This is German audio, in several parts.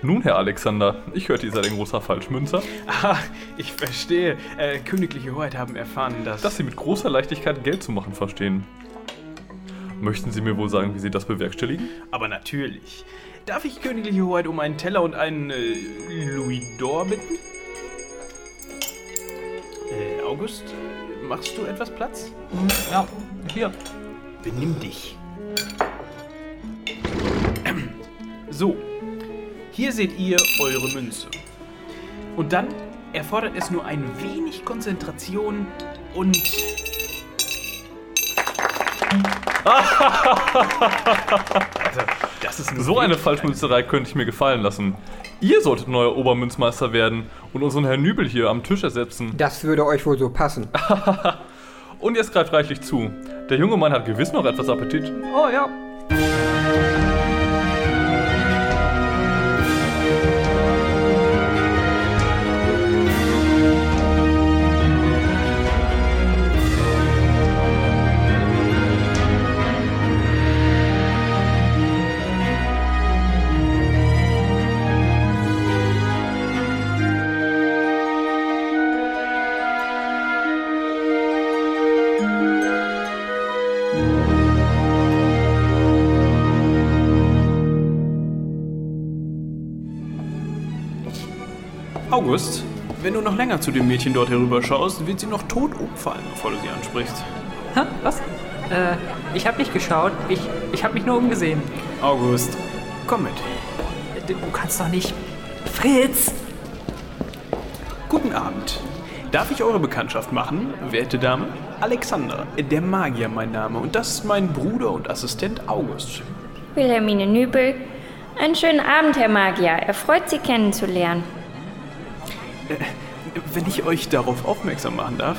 Nun, Herr Alexander, ich hörte, ihr seid ein großer Falschmünzer. Ah, ich verstehe. Äh, Königliche Hoheit haben erfahren, dass... Dass Sie mit großer Leichtigkeit Geld zu machen verstehen. Möchten Sie mir wohl sagen, wie Sie das bewerkstelligen? Aber natürlich. Darf ich Königliche Hoheit um einen Teller und einen äh, Louis d'Or bitten? Äh, August, machst du etwas Platz? Ja, hier. Benimm dich. So, hier seht ihr eure Münze. Und dann erfordert es nur ein wenig Konzentration und... also, das ist So eine Falschmünzerei könnte ich mir gefallen lassen. Ihr solltet neuer Obermünzmeister werden und unseren Herrn Nübel hier am Tisch ersetzen. Das würde euch wohl so passen. Und jetzt greift reichlich zu. Der junge Mann hat gewiss noch etwas Appetit. Oh ja. August, wenn du noch länger zu dem Mädchen dort herüber schaust, wird sie noch tot umfallen, bevor du sie ansprichst. Hä? Was? Äh, ich habe nicht geschaut. Ich, ich habe mich nur umgesehen. August, komm mit. Du du kannst doch nicht. Fritz! Guten Abend. Darf ich eure Bekanntschaft machen, werte Dame? Alexander, der Magier mein Name und das ist mein Bruder und Assistent August. Wilhelmine Nübel. Einen schönen Abend, Herr Magier. Erfreut, Sie kennenzulernen. Wenn ich euch darauf aufmerksam machen darf,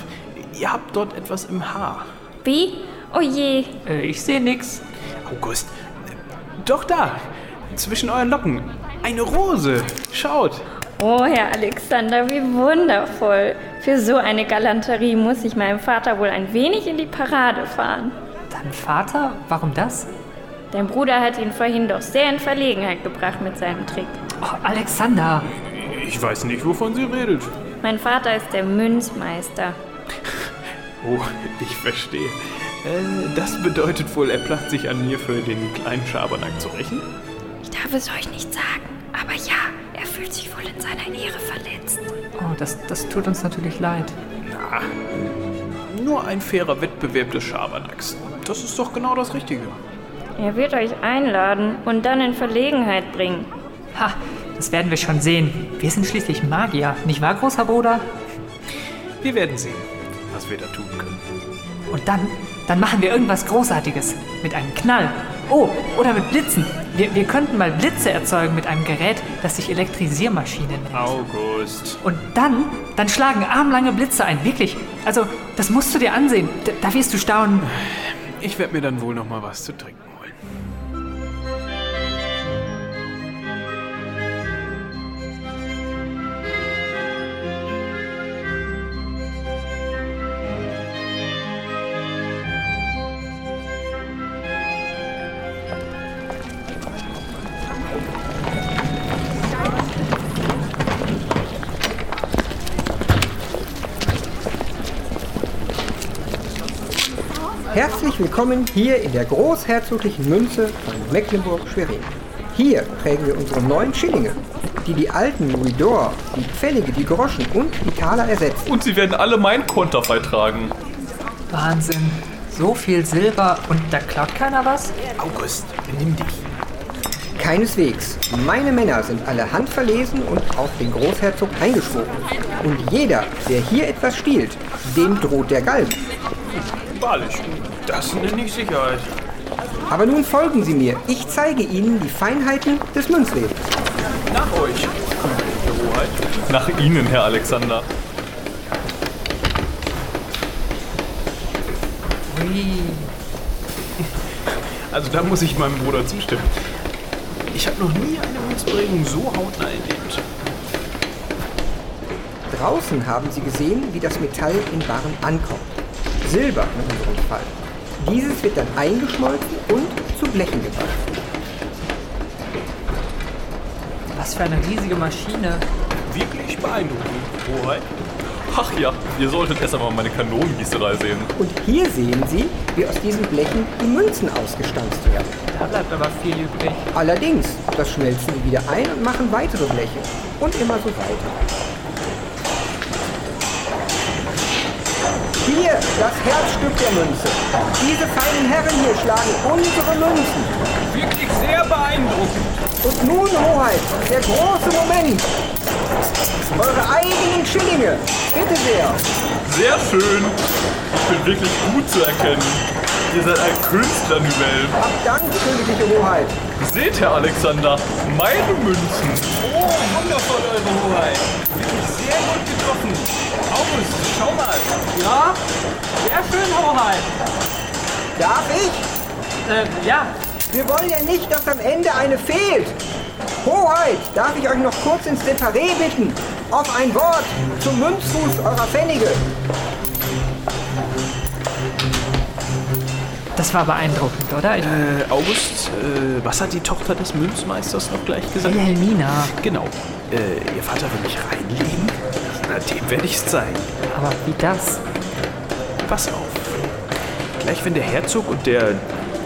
ihr habt dort etwas im Haar. Wie? Oh je. Äh, ich sehe nix. August, doch da, zwischen euren Locken, eine Rose. Schaut. Oh, Herr Alexander, wie wundervoll. Für so eine Galanterie muss ich meinem Vater wohl ein wenig in die Parade fahren. Dein Vater? Warum das? Dein Bruder hat ihn vorhin doch sehr in Verlegenheit gebracht mit seinem Trick. Oh, Alexander! Ich weiß nicht, wovon sie redet. Mein Vater ist der Münzmeister. Oh, ich verstehe. Äh, das bedeutet wohl, er placht sich an mir für den kleinen Schabernack zu rächen? Ich darf es euch nicht sagen, aber ja, er fühlt sich wohl in seiner Ehre verletzt. Oh, das, das tut uns natürlich leid. Na, nur ein fairer Wettbewerb des Schabernacks. Das ist doch genau das Richtige. Er wird euch einladen und dann in Verlegenheit bringen. Ha, das werden wir schon sehen. Wir sind schließlich Magier, nicht wahr, großer Bruder? Wir werden sehen, was wir da tun können. Und dann, dann machen wir irgendwas Großartiges. Mit einem Knall. Oh, oder mit Blitzen. Wir, wir könnten mal Blitze erzeugen mit einem Gerät, das sich Elektrisiermaschine nennt. August. Und dann, dann schlagen armlange Blitze ein. Wirklich. Also, das musst du dir ansehen. Da, da wirst du staunen. Ich werde mir dann wohl noch mal was zu trinken Herzlich willkommen hier in der großherzoglichen Münze von Mecklenburg-Schwerin. Hier prägen wir unsere neuen Schillinge, die die alten Louis d'Or, die Pfennige, die Groschen und die Taler ersetzen. Und sie werden alle mein Konterfei tragen. Wahnsinn. So viel Silber und da klaut keiner was? August, benimm dich. Keineswegs. Meine Männer sind alle handverlesen und auf den Großherzog eingeschworen. Und jeder, der hier etwas stiehlt, dem droht der Galgen. Wahrlich, das nenne ich Sicherheit. Aber nun folgen Sie mir. Ich zeige Ihnen die Feinheiten des Münzwebens. Nach euch. Königliche Hoheit. Nach Ihnen, Herr Alexander. Also da muss ich meinem Bruder zustimmen. Ich habe noch nie eine Münzprägung so hautnah erlebt. Draußen haben Sie gesehen, wie das Metall in Waren ankommt. Silber in unserem Fall. Dieses wird dann eingeschmolzen und zu Blechen gebracht. Was für eine riesige Maschine. Wirklich beeindruckend, Hoheit. Ach ja, ihr solltet erst einmal meine Kanonengießerei sehen. Und hier sehen Sie, wie aus diesen Blechen die Münzen ausgestanzt werden. Da bleibt aber viel übrig. Allerdings, das schmelzen Sie wieder ein und machen weitere Bleche. Und immer so weiter. Hier, das Herzstück der Münze. Diese feinen Herren hier schlagen unsere Münzen. Wirklich sehr beeindruckend. Und nun, Hoheit, der große Moment. Eure eigenen Schillinge. Bitte sehr. Sehr schön. Ich bin wirklich gut zu erkennen. Ihr seid ein Künstler, Nivelle. Hab Dank, königliche Hoheit. Seht, Herr Alexander, meine Münzen. Oh, wundervoll, Eure Hoheit. Wirklich sehr gut getroffen. August, schau mal. Ja, sehr schön, Hoheit. Darf ich? Äh, ja, Wir wollen ja nicht, dass am Ende eine fehlt. Hoheit, darf ich euch noch kurz ins Separé bitten? Auf ein Wort zum Münzfuß eurer Pfennige. das war beeindruckend, oder? Äh, August, äh, was hat die Tochter des Münzmeisters noch gleich gesagt? Wilhelmina. Genau. Äh, ihr Vater will mich reinlegen? Dem werde ich's zeigen. Aber wie das? Pass auf. Gleich wenn der Herzog und der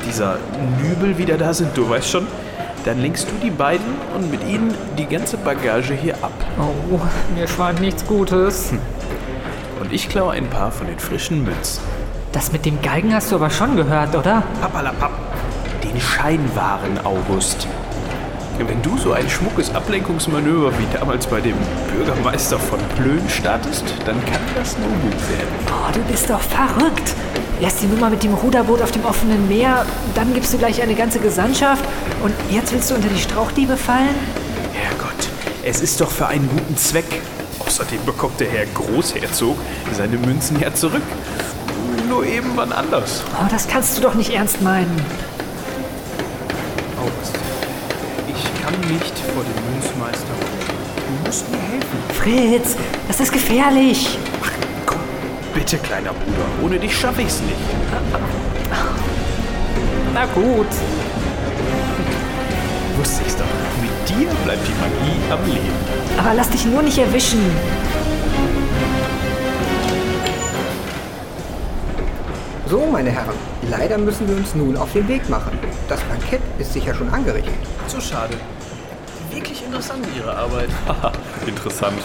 dieser Nübel wieder da sind, du weißt schon, dann lenkst du die beiden und mit ihnen die ganze Bagage hier ab. Oh, mir schwant nichts Gutes. Und ich klaue ein paar von den frischen Münzen. Das mit dem Galgen hast du aber schon gehört, oder? Papalapap. Den Scheinwaren August. Wenn du so ein schmuckes Ablenkungsmanöver wie damals bei dem Bürgermeister von Plön startest, dann kann das nur gut werden. Oh, du bist doch verrückt. Erst die Nummer mit dem Ruderboot auf dem offenen Meer, dann gibst du gleich eine ganze Gesandtschaft und jetzt willst du unter die Strauchdiebe fallen? Herrgott, es ist doch für einen guten Zweck. Außerdem bekommt der Herr Großherzog seine Münzen ja zurück. Nur eben wann anders. Oh, das kannst du doch nicht ernst meinen. August, ich kann nicht vor dem Münzmeister. Du musst mir helfen. Fritz, das ist gefährlich. Komm, bitte, kleiner Bruder. Ohne dich schaffe ich's nicht. Na gut. Wusste ich's doch. Mit dir bleibt die Magie am Leben. Aber lass dich nur nicht erwischen. So, meine Herren, leider müssen wir uns nun auf den Weg machen. Das Bankett ist sicher schon angerichtet. So schade. Interessant, Ihre Arbeit. Haha, interessant.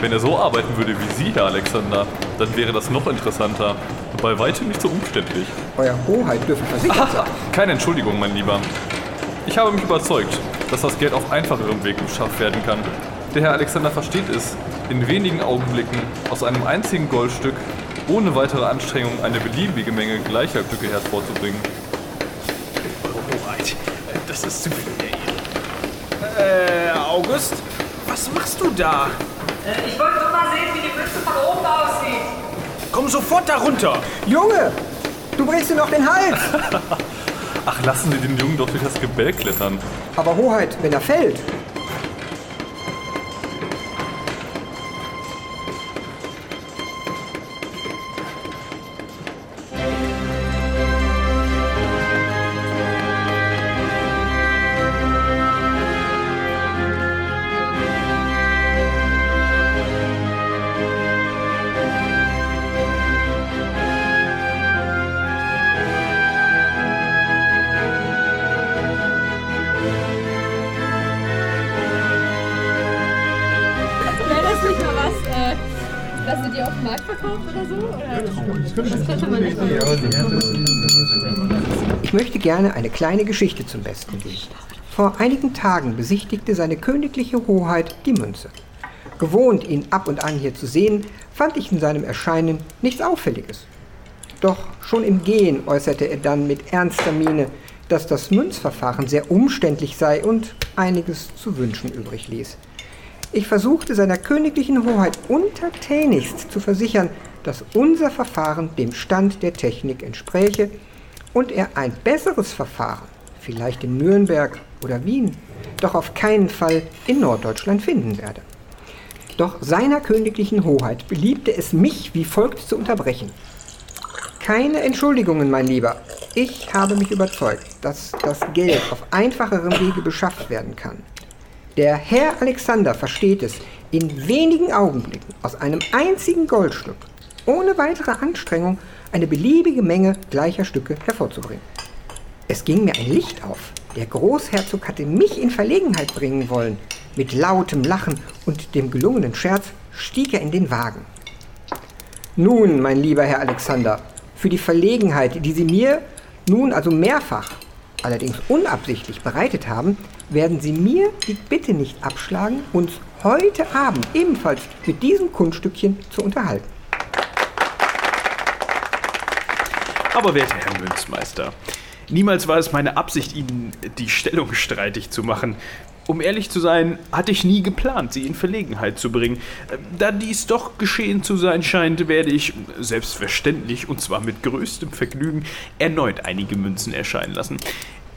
Wenn er so arbeiten würde wie Sie, Herr Alexander, dann wäre das noch interessanter. Und bei weitem nicht so umständlich. Euer Hoheit dürfen versichert Aha, sein. keine Entschuldigung, mein Lieber. Ich habe mich überzeugt, dass das Geld auf einfacherem Weg beschafft werden kann. Der Herr Alexander versteht es, in wenigen Augenblicken aus einem einzigen Goldstück ohne weitere Anstrengung eine beliebige Menge gleicher Stücke hervorzubringen. Hoheit, das ist zu viel. Äh, August, was machst du da? Ich wollte nur mal sehen, wie die Münze von oben aussieht. Komm sofort da runter. Junge, du brichst dir noch den Hals. Ach, lassen Sie den Jungen doch durch das Gebälk klettern. Aber Hoheit, wenn er fällt. Ich möchte gerne eine kleine Geschichte zum Besten geben. Vor einigen Tagen besichtigte seine königliche Hoheit die Münze. Gewohnt, ihn ab und an hier zu sehen, fand ich in seinem Erscheinen nichts Auffälliges. Doch schon im Gehen äußerte er dann mit ernster Miene, dass das Münzverfahren sehr umständlich sei und einiges zu wünschen übrig ließ. Ich versuchte seiner königlichen Hoheit untertänigst zu versichern, dass unser Verfahren dem Stand der Technik entspräche und er ein besseres Verfahren, vielleicht in Nürnberg oder Wien, doch auf keinen Fall in Norddeutschland finden werde. Doch seiner königlichen Hoheit beliebte es mich wie folgt zu unterbrechen. Keine Entschuldigungen, mein Lieber. Ich habe mich überzeugt, dass das Geld auf einfacherem Wege beschafft werden kann. Der Herr Alexander versteht es, in wenigen Augenblicken aus einem einzigen Goldstück, ohne weitere Anstrengung, eine beliebige Menge gleicher Stücke hervorzubringen. Es ging mir ein Licht auf. Der Großherzog hatte mich in Verlegenheit bringen wollen. Mit lautem Lachen und dem gelungenen Scherz stieg er in den Wagen. Nun, mein lieber Herr Alexander, für die Verlegenheit, die Sie mir nun also mehrfach, allerdings unabsichtlich bereitet haben, werden Sie mir die Bitte nicht abschlagen, uns heute Abend ebenfalls mit diesem Kunststückchen zu unterhalten. Aber werter Herr Münzmeister, niemals war es meine Absicht, Ihnen die Stellung streitig zu machen. Um ehrlich zu sein, hatte ich nie geplant, Sie in Verlegenheit zu bringen. Da dies doch geschehen zu sein scheint, werde ich, selbstverständlich und zwar mit größtem Vergnügen, erneut einige Münzen erscheinen lassen.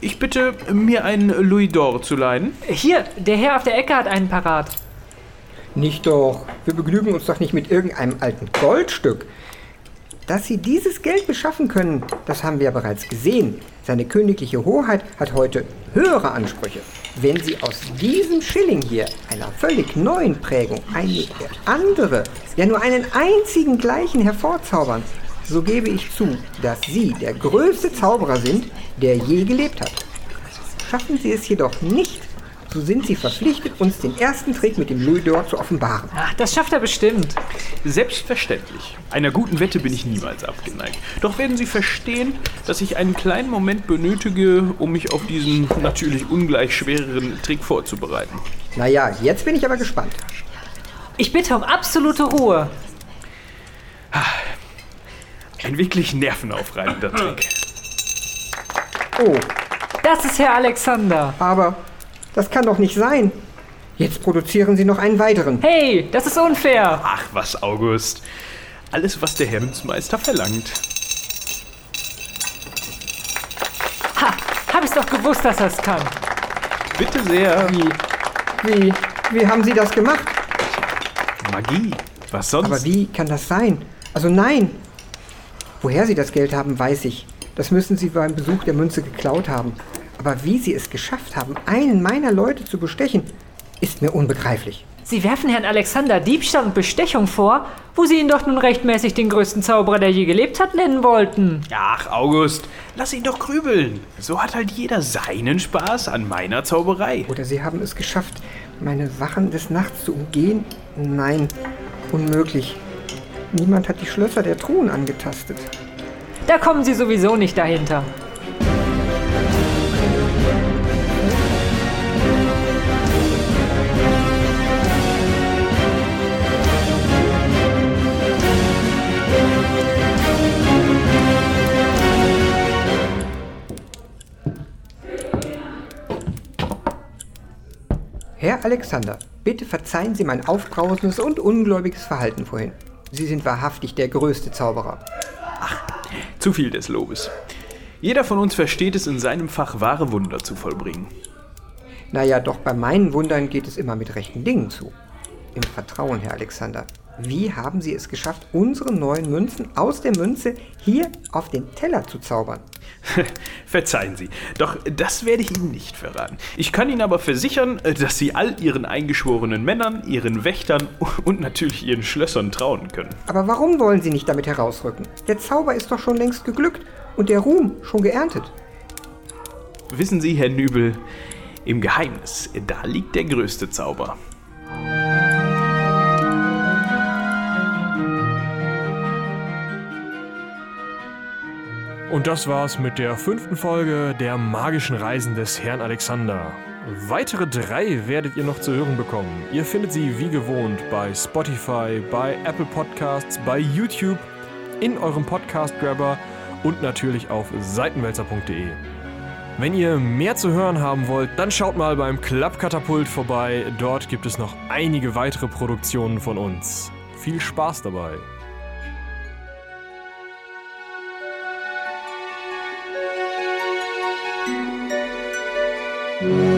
Ich bitte, mir einen Louis d'Or zu leihen. Hier, der Herr auf der Ecke hat einen parat. Nicht doch. Wir begnügen uns doch nicht mit irgendeinem alten Goldstück. Dass Sie dieses Geld beschaffen können, das haben wir ja bereits gesehen. Seine königliche Hoheit hat heute höhere Ansprüche. Wenn Sie aus diesem Schilling hier, einer völlig neuen Prägung, eine andere, ja nur einen einzigen gleichen hervorzaubern, so gebe ich zu, dass Sie der größte Zauberer sind, der je gelebt hat. Schaffen Sie es jedoch nicht, so sind Sie verpflichtet, uns den ersten Trick mit dem Louis d'Or zu offenbaren. Ach, das schafft er bestimmt. Selbstverständlich. Einer guten Wette bin ich niemals abgeneigt. Doch werden Sie verstehen, dass ich einen kleinen Moment benötige, um mich auf diesen natürlich ungleich schwereren Trick vorzubereiten. Naja, jetzt bin ich aber gespannt. Ich bitte um absolute Ruhe. Ein wirklich nervenaufreibender Trick. Oh, Das ist Herr Alexander. aber das kann doch nicht sein. Jetzt produzieren Sie noch einen weiteren. Hey, das ist unfair. Ach was, August. Alles, was der Herr Münzmeister verlangt. Ha, hab ich's doch gewusst, dass er's kann. Bitte sehr. Wie, wie, wie haben Sie das gemacht? Magie. Was sonst? Aber wie kann das sein? Also nein. Woher Sie das Geld haben, weiß ich. Das müssen Sie beim Besuch der Münze geklaut haben. Aber wie Sie es geschafft haben, einen meiner Leute zu bestechen, ist mir unbegreiflich. Sie werfen Herrn Alexander Diebstahl und Bestechung vor, wo Sie ihn doch nun rechtmäßig den größten Zauberer, der je gelebt hat, nennen wollten. Ach, August, lass ihn doch grübeln. So hat halt jeder seinen Spaß an meiner Zauberei. Oder Sie haben es geschafft, meine Wachen des Nachts zu umgehen? Nein, unmöglich. Niemand hat die Schlösser der Truhen angetastet. Da kommen Sie sowieso nicht dahinter. Herr Alexander, bitte verzeihen Sie mein aufbrausendes und ungläubiges Verhalten vorhin. Sie sind wahrhaftig der größte Zauberer. Zu viel des Lobes. Jeder von uns versteht es in seinem Fach, wahre Wunder zu vollbringen. Naja, doch bei meinen Wundern geht es immer mit rechten Dingen zu. Im Vertrauen, Herr Alexander. Wie haben Sie es geschafft, unsere neuen Münzen aus der Münze hier auf den Teller zu zaubern? Verzeihen Sie, doch das werde ich Ihnen nicht verraten. Ich kann Ihnen aber versichern, dass Sie all Ihren eingeschworenen Männern, Ihren Wächtern und natürlich Ihren Schlössern trauen können. Aber warum wollen Sie nicht damit herausrücken? Der Zauber ist doch schon längst geglückt und der Ruhm schon geerntet. Wissen Sie, Herr Nübel, im Geheimnis, da liegt der größte Zauber. Und das war's mit der fünften Folge der magischen Reisen des Herrn Alexander. Weitere drei werdet ihr noch zu hören bekommen. Ihr findet sie wie gewohnt bei Spotify, bei Apple Podcasts, bei YouTube, in eurem Podcast-Grabber und natürlich auf seitenwälzer.de. Wenn ihr mehr zu hören haben wollt, dann schaut mal beim Klappkatapult vorbei. Dort gibt es noch einige weitere Produktionen von uns. Viel Spaß dabei! Yeah.